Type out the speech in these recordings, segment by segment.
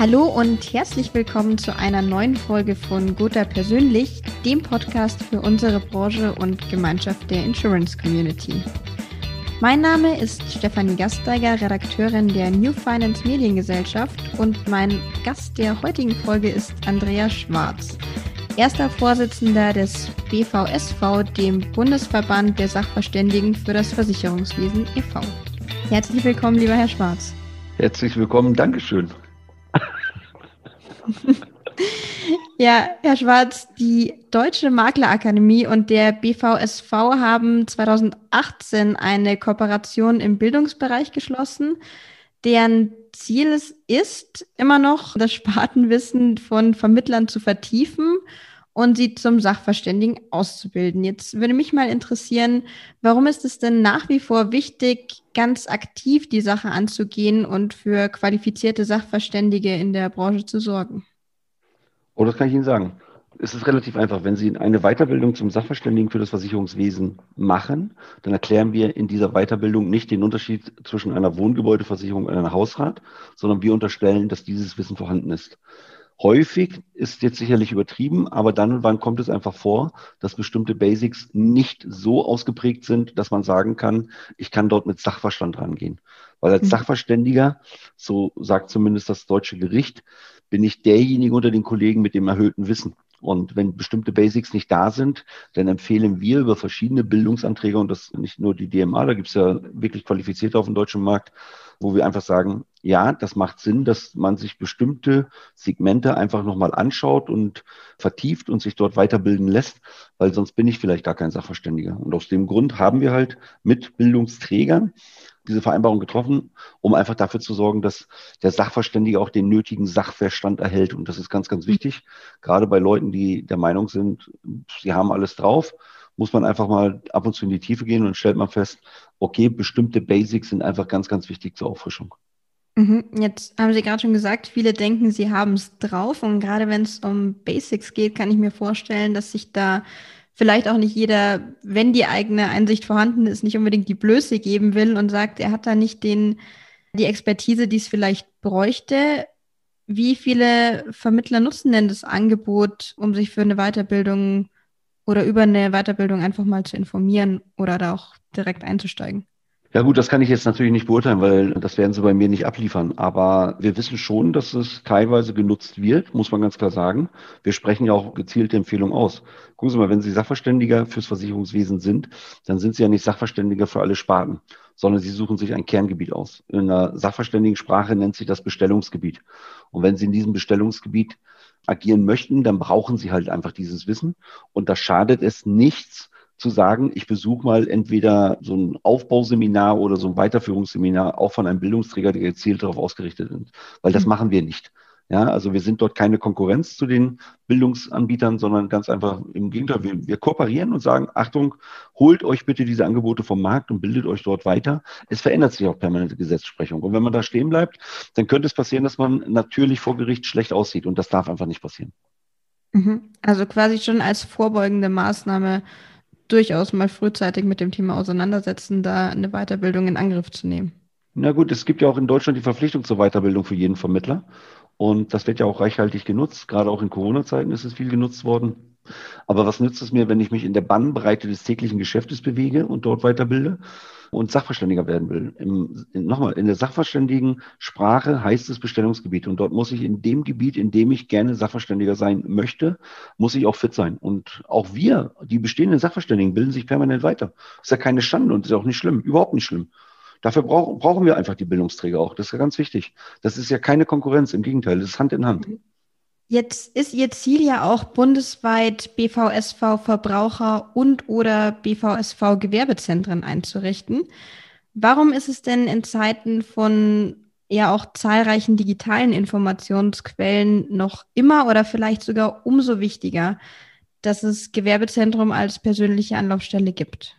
Hallo und herzlich willkommen zu einer neuen Folge von Gotha Persönlich, dem Podcast für unsere Branche und Gemeinschaft der Insurance Community. Mein Name ist Stefanie Gasteiger, Redakteurin der New Finance Mediengesellschaft und mein Gast der heutigen Folge ist Andreas Schwarz, erster Vorsitzender des BVSV, dem Bundesverband der Sachverständigen für das Versicherungswesen e.V. Herzlich willkommen, lieber Herr Schwarz. Herzlich willkommen, Dankeschön. Ja, Herr Schwarz, die Deutsche Maklerakademie und der BVSV haben 2018 eine Kooperation im Bildungsbereich geschlossen, deren Ziel es ist, immer noch das Spartenwissen von Vermittlern zu vertiefen und sie zum Sachverständigen auszubilden. Jetzt würde mich mal interessieren, warum ist es denn nach wie vor wichtig, ganz aktiv die Sache anzugehen und für qualifizierte Sachverständige in der Branche zu sorgen? Oh, das kann ich Ihnen sagen. Es ist relativ einfach. Wenn Sie eine Weiterbildung zum Sachverständigen für das Versicherungswesen machen, dann erklären wir in dieser Weiterbildung nicht den Unterschied zwischen einer Wohngebäudeversicherung und einem Hausrat, sondern wir unterstellen, dass dieses Wissen vorhanden ist. Häufig ist jetzt sicherlich übertrieben, aber dann und wann kommt es einfach vor, dass bestimmte Basics nicht so ausgeprägt sind, dass man sagen kann, ich kann dort mit Sachverstand rangehen. Weil als mhm. Sachverständiger, so sagt zumindest das deutsche Gericht, bin ich derjenige unter den Kollegen mit dem erhöhten Wissen. Und wenn bestimmte Basics nicht da sind, dann empfehlen wir über verschiedene Bildungsanträge, und das nicht nur die DMA, da gibt es ja wirklich qualifizierte auf dem deutschen Markt, wo wir einfach sagen, ja, das macht Sinn, dass man sich bestimmte Segmente einfach nochmal anschaut und vertieft und sich dort weiterbilden lässt, weil sonst bin ich vielleicht gar kein Sachverständiger. Und aus dem Grund haben wir halt mit Bildungsträgern diese Vereinbarung getroffen, um einfach dafür zu sorgen, dass der Sachverständige auch den nötigen Sachverstand erhält. Und das ist ganz, ganz wichtig. Gerade bei Leuten, die der Meinung sind, sie haben alles drauf, muss man einfach mal ab und zu in die Tiefe gehen und stellt man fest, okay, bestimmte Basics sind einfach ganz, ganz wichtig zur Auffrischung. Mhm. Jetzt haben Sie gerade schon gesagt, viele denken, sie haben es drauf. Und gerade wenn es um Basics geht, kann ich mir vorstellen, dass sich da vielleicht auch nicht jeder, wenn die eigene Einsicht vorhanden ist, nicht unbedingt die Blöße geben will und sagt, er hat da nicht den, die Expertise, die es vielleicht bräuchte. Wie viele Vermittler nutzen denn das Angebot, um sich für eine Weiterbildung oder über eine Weiterbildung einfach mal zu informieren oder da auch direkt einzusteigen? Ja gut, das kann ich jetzt natürlich nicht beurteilen, weil das werden sie bei mir nicht abliefern. Aber wir wissen schon, dass es teilweise genutzt wird, muss man ganz klar sagen. Wir sprechen ja auch gezielte Empfehlungen aus. Gucken Sie mal, wenn Sie Sachverständiger fürs Versicherungswesen sind, dann sind Sie ja nicht Sachverständiger für alle Sparten, sondern Sie suchen sich ein Kerngebiet aus. In der Sachverständigensprache nennt sich das Bestellungsgebiet. Und wenn Sie in diesem Bestellungsgebiet agieren möchten, dann brauchen Sie halt einfach dieses Wissen. Und da schadet es nichts, zu sagen, ich besuche mal entweder so ein Aufbauseminar oder so ein Weiterführungsseminar auch von einem Bildungsträger, der gezielt darauf ausgerichtet ist. Weil das mhm. machen wir nicht. Ja, also wir sind dort keine Konkurrenz zu den Bildungsanbietern, sondern ganz einfach im Gegenteil, wir, wir, kooperieren und sagen, Achtung, holt euch bitte diese Angebote vom Markt und bildet euch dort weiter. Es verändert sich auch permanente Gesetzesprechung. Und wenn man da stehen bleibt, dann könnte es passieren, dass man natürlich vor Gericht schlecht aussieht. Und das darf einfach nicht passieren. Mhm. Also quasi schon als vorbeugende Maßnahme durchaus mal frühzeitig mit dem Thema auseinandersetzen, da eine Weiterbildung in Angriff zu nehmen. Na gut, es gibt ja auch in Deutschland die Verpflichtung zur Weiterbildung für jeden Vermittler. Und das wird ja auch reichhaltig genutzt. Gerade auch in Corona-Zeiten ist es viel genutzt worden. Aber was nützt es mir, wenn ich mich in der Bannbreite des täglichen Geschäftes bewege und dort weiterbilde? und Sachverständiger werden will. Im, in, nochmal, in der sachverständigen Sprache heißt es Bestellungsgebiet. Und dort muss ich in dem Gebiet, in dem ich gerne Sachverständiger sein möchte, muss ich auch fit sein. Und auch wir, die bestehenden Sachverständigen, bilden sich permanent weiter. Ist ja keine Schande und ist auch nicht schlimm, überhaupt nicht schlimm. Dafür brauch, brauchen wir einfach die Bildungsträger auch. Das ist ja ganz wichtig. Das ist ja keine Konkurrenz, im Gegenteil, das ist Hand in Hand. Jetzt ist Ihr Ziel ja auch bundesweit BVSV Verbraucher und oder BVSV Gewerbezentren einzurichten. Warum ist es denn in Zeiten von ja auch zahlreichen digitalen Informationsquellen noch immer oder vielleicht sogar umso wichtiger, dass es Gewerbezentrum als persönliche Anlaufstelle gibt?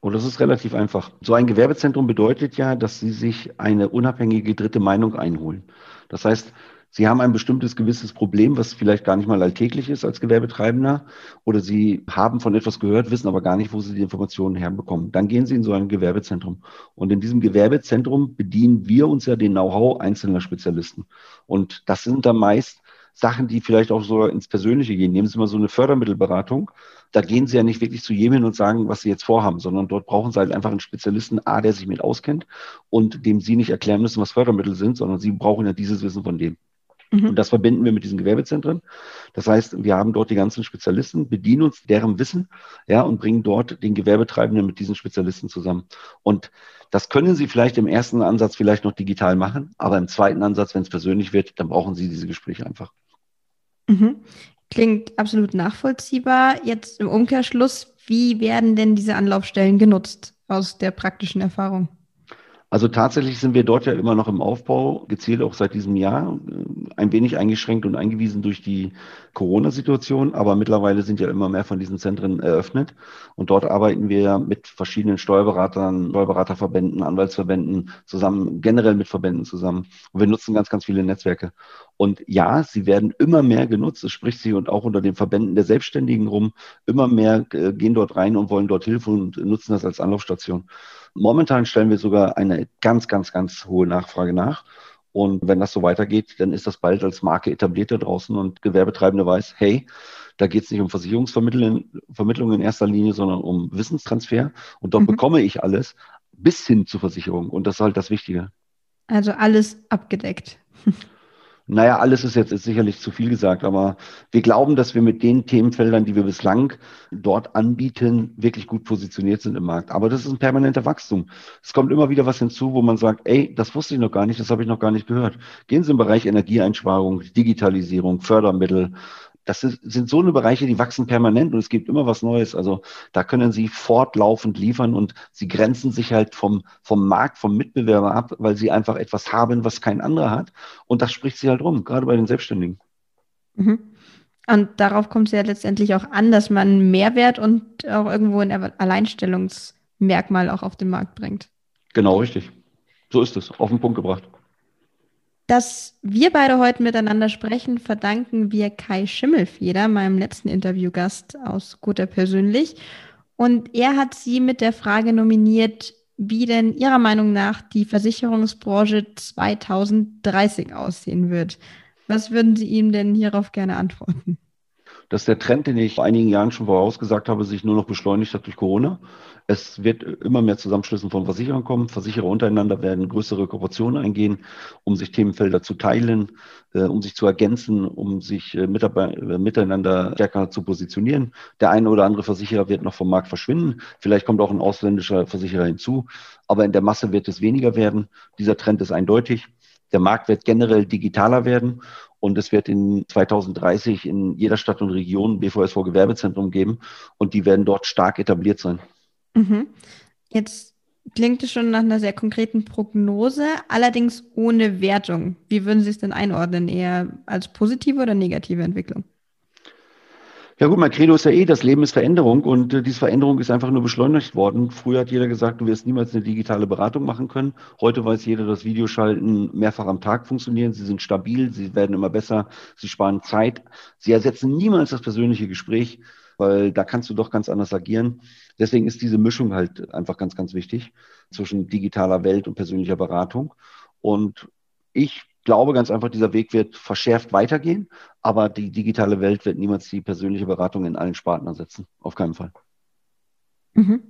Und das ist relativ einfach. So ein Gewerbezentrum bedeutet ja, dass Sie sich eine unabhängige dritte Meinung einholen. Das heißt, Sie haben ein bestimmtes gewisses Problem, was vielleicht gar nicht mal alltäglich ist als Gewerbetreibender, oder Sie haben von etwas gehört, wissen aber gar nicht, wo Sie die Informationen herbekommen. Dann gehen Sie in so ein Gewerbezentrum. Und in diesem Gewerbezentrum bedienen wir uns ja den Know-how einzelner Spezialisten. Und das sind dann meist Sachen, die vielleicht auch so ins Persönliche gehen. Nehmen Sie mal so eine Fördermittelberatung. Da gehen Sie ja nicht wirklich zu jedem hin und sagen, was Sie jetzt vorhaben, sondern dort brauchen Sie halt einfach einen Spezialisten, A, der sich mit auskennt und dem Sie nicht erklären müssen, was Fördermittel sind, sondern Sie brauchen ja dieses Wissen von dem. Mhm. Und das verbinden wir mit diesen Gewerbezentren. Das heißt, wir haben dort die ganzen Spezialisten, bedienen uns deren Wissen, ja, und bringen dort den Gewerbetreibenden mit diesen Spezialisten zusammen. Und das können Sie vielleicht im ersten Ansatz vielleicht noch digital machen, aber im zweiten Ansatz, wenn es persönlich wird, dann brauchen Sie diese Gespräche einfach. Mhm. Klingt absolut nachvollziehbar. Jetzt im Umkehrschluss, wie werden denn diese Anlaufstellen genutzt aus der praktischen Erfahrung? Also tatsächlich sind wir dort ja immer noch im Aufbau, gezielt auch seit diesem Jahr, ein wenig eingeschränkt und eingewiesen durch die Corona-Situation, aber mittlerweile sind ja immer mehr von diesen Zentren eröffnet und dort arbeiten wir mit verschiedenen Steuerberatern, Steuerberaterverbänden, Anwaltsverbänden zusammen, generell mit Verbänden zusammen. Und wir nutzen ganz, ganz viele Netzwerke. Und ja, sie werden immer mehr genutzt. Es spricht sich und auch unter den Verbänden der Selbstständigen rum. Immer mehr äh, gehen dort rein und wollen dort Hilfe und nutzen das als Anlaufstation. Momentan stellen wir sogar eine ganz, ganz, ganz hohe Nachfrage nach. Und wenn das so weitergeht, dann ist das bald als Marke etabliert da draußen und Gewerbetreibende weiß, hey, da geht es nicht um Versicherungsvermittlung in erster Linie, sondern um Wissenstransfer. Und dort mhm. bekomme ich alles bis hin zur Versicherung. Und das ist halt das Wichtige. Also alles abgedeckt. Naja, alles ist jetzt ist sicherlich zu viel gesagt, aber wir glauben, dass wir mit den Themenfeldern, die wir bislang dort anbieten, wirklich gut positioniert sind im Markt. Aber das ist ein permanenter Wachstum. Es kommt immer wieder was hinzu, wo man sagt, ey, das wusste ich noch gar nicht, das habe ich noch gar nicht gehört. Gehen Sie im Bereich Energieeinsparung, Digitalisierung, Fördermittel, das ist, sind so eine Bereiche, die wachsen permanent und es gibt immer was Neues. Also da können sie fortlaufend liefern und sie grenzen sich halt vom, vom Markt, vom Mitbewerber ab, weil sie einfach etwas haben, was kein anderer hat. Und das spricht sie halt rum, gerade bei den Selbstständigen. Mhm. Und darauf kommt es ja letztendlich auch an, dass man Mehrwert und auch irgendwo ein Alleinstellungsmerkmal auch auf den Markt bringt. Genau, richtig. So ist es, auf den Punkt gebracht. Dass wir beide heute miteinander sprechen, verdanken wir Kai Schimmelfeder, meinem letzten Interviewgast aus Guter Persönlich. Und er hat sie mit der Frage nominiert, wie denn Ihrer Meinung nach die Versicherungsbranche 2030 aussehen wird. Was würden Sie ihm denn hierauf gerne antworten? Dass der Trend, den ich vor einigen Jahren schon vorausgesagt habe, sich nur noch beschleunigt hat durch Corona. Es wird immer mehr Zusammenschlüssen von Versicherern kommen. Versicherer untereinander werden größere Kooperationen eingehen, um sich Themenfelder zu teilen, äh, um sich zu ergänzen, um sich äh, äh, miteinander stärker zu positionieren. Der eine oder andere Versicherer wird noch vom Markt verschwinden. Vielleicht kommt auch ein ausländischer Versicherer hinzu. Aber in der Masse wird es weniger werden. Dieser Trend ist eindeutig. Der Markt wird generell digitaler werden und es wird in 2030 in jeder Stadt und Region BVSV Gewerbezentrum geben und die werden dort stark etabliert sein. Mhm. Jetzt klingt es schon nach einer sehr konkreten Prognose, allerdings ohne Wertung. Wie würden Sie es denn einordnen? Eher als positive oder negative Entwicklung? Ja gut, mein Credo ist ja eh, das Leben ist Veränderung und äh, diese Veränderung ist einfach nur beschleunigt worden. Früher hat jeder gesagt, du wirst niemals eine digitale Beratung machen können. Heute weiß jeder, dass Videoschalten mehrfach am Tag funktionieren. Sie sind stabil, sie werden immer besser, sie sparen Zeit. Sie ersetzen niemals das persönliche Gespräch, weil da kannst du doch ganz anders agieren. Deswegen ist diese Mischung halt einfach ganz, ganz wichtig zwischen digitaler Welt und persönlicher Beratung. Und ich glaube ganz einfach, dieser Weg wird verschärft weitergehen, aber die digitale Welt wird niemals die persönliche Beratung in allen Sparten ersetzen. Auf keinen Fall. Mhm.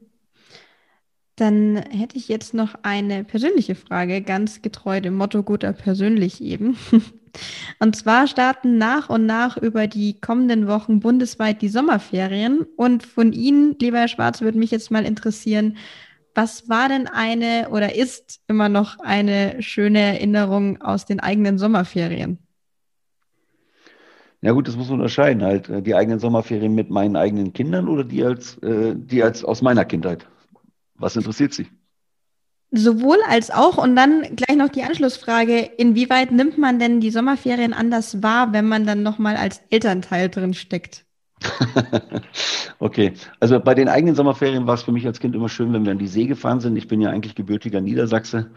Dann hätte ich jetzt noch eine persönliche Frage, ganz getreu dem Motto guter persönlich eben. Und zwar starten nach und nach über die kommenden Wochen bundesweit die Sommerferien. Und von Ihnen, lieber Herr Schwarz, würde mich jetzt mal interessieren, was war denn eine oder ist immer noch eine schöne Erinnerung aus den eigenen Sommerferien? Ja gut, das muss man unterscheiden. Halt äh, die eigenen Sommerferien mit meinen eigenen Kindern oder die als, äh, die als aus meiner Kindheit. Was interessiert Sie? Sowohl als auch und dann gleich noch die Anschlussfrage, inwieweit nimmt man denn die Sommerferien anders wahr, wenn man dann nochmal als Elternteil drin steckt? okay, also bei den eigenen Sommerferien war es für mich als Kind immer schön, wenn wir an die See gefahren sind. Ich bin ja eigentlich gebürtiger Niedersachse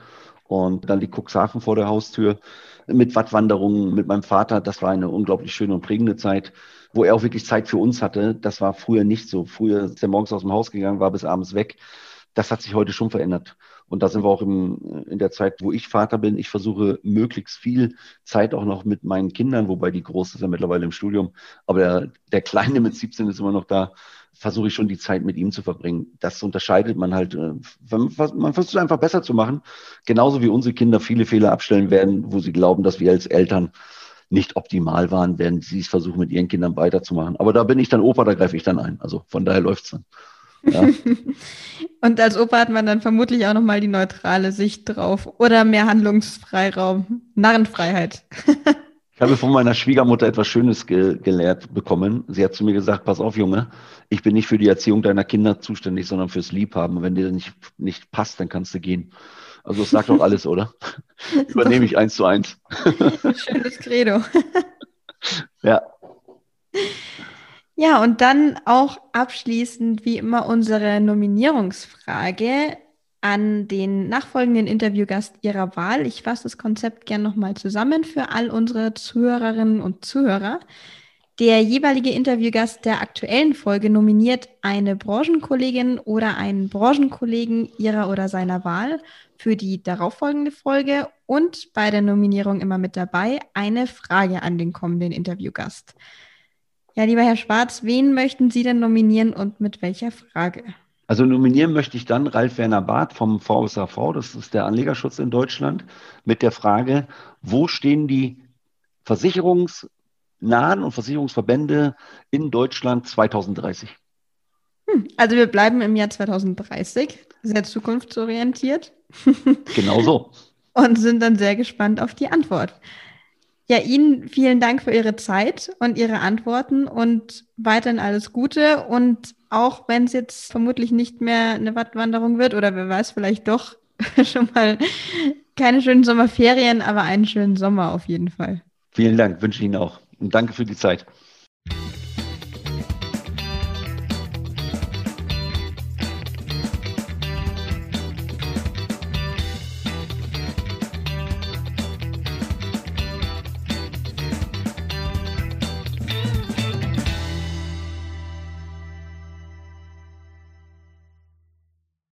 und dann die Cuxhaven vor der Haustür. mit Wattwanderungen mit meinem Vater. Das war eine unglaublich schöne und prägende Zeit, wo er auch wirklich Zeit für uns hatte. Das war früher nicht so. Früher ist er morgens aus dem Haus gegangen, war bis abends weg. Das hat sich heute schon verändert. Und da sind wir auch im, in der Zeit, wo ich Vater bin. Ich versuche möglichst viel Zeit auch noch mit meinen Kindern, wobei die Große ist ja mittlerweile im Studium, aber der, der Kleine mit 17 ist immer noch da, versuche ich schon die Zeit mit ihm zu verbringen. Das unterscheidet man halt. Äh, man versucht einfach besser zu machen. Genauso wie unsere Kinder viele Fehler abstellen werden, wo sie glauben, dass wir als Eltern nicht optimal waren, werden sie es versuchen, mit ihren Kindern weiterzumachen. Aber da bin ich dann Opa, da greife ich dann ein. Also von daher läuft es dann. Ja. Und als Opa hat man dann vermutlich auch nochmal die neutrale Sicht drauf oder mehr Handlungsfreiraum, Narrenfreiheit. ich habe von meiner Schwiegermutter etwas Schönes ge gelehrt bekommen. Sie hat zu mir gesagt, pass auf, Junge, ich bin nicht für die Erziehung deiner Kinder zuständig, sondern fürs Liebhaben. Wenn dir nicht, nicht passt, dann kannst du gehen. Also das sagt doch alles, oder? Übernehme ich eins zu eins. Schönes Credo. ja. Ja, und dann auch abschließend wie immer unsere Nominierungsfrage an den nachfolgenden Interviewgast Ihrer Wahl. Ich fasse das Konzept gern nochmal zusammen für all unsere Zuhörerinnen und Zuhörer. Der jeweilige Interviewgast der aktuellen Folge nominiert eine Branchenkollegin oder einen Branchenkollegen ihrer oder seiner Wahl für die darauffolgende Folge und bei der Nominierung immer mit dabei eine Frage an den kommenden Interviewgast. Ja, lieber Herr Schwarz, wen möchten Sie denn nominieren und mit welcher Frage? Also nominieren möchte ich dann Ralf Werner Barth vom VSAV, das ist der Anlegerschutz in Deutschland, mit der Frage, wo stehen die versicherungsnahen und Versicherungsverbände in Deutschland 2030? Hm, also wir bleiben im Jahr 2030, sehr zukunftsorientiert. Genau so. und sind dann sehr gespannt auf die Antwort. Ja, Ihnen vielen Dank für Ihre Zeit und Ihre Antworten und weiterhin alles Gute. Und auch wenn es jetzt vermutlich nicht mehr eine Wattwanderung wird oder wer weiß, vielleicht doch schon mal keine schönen Sommerferien, aber einen schönen Sommer auf jeden Fall. Vielen Dank, wünsche ich Ihnen auch. Und danke für die Zeit.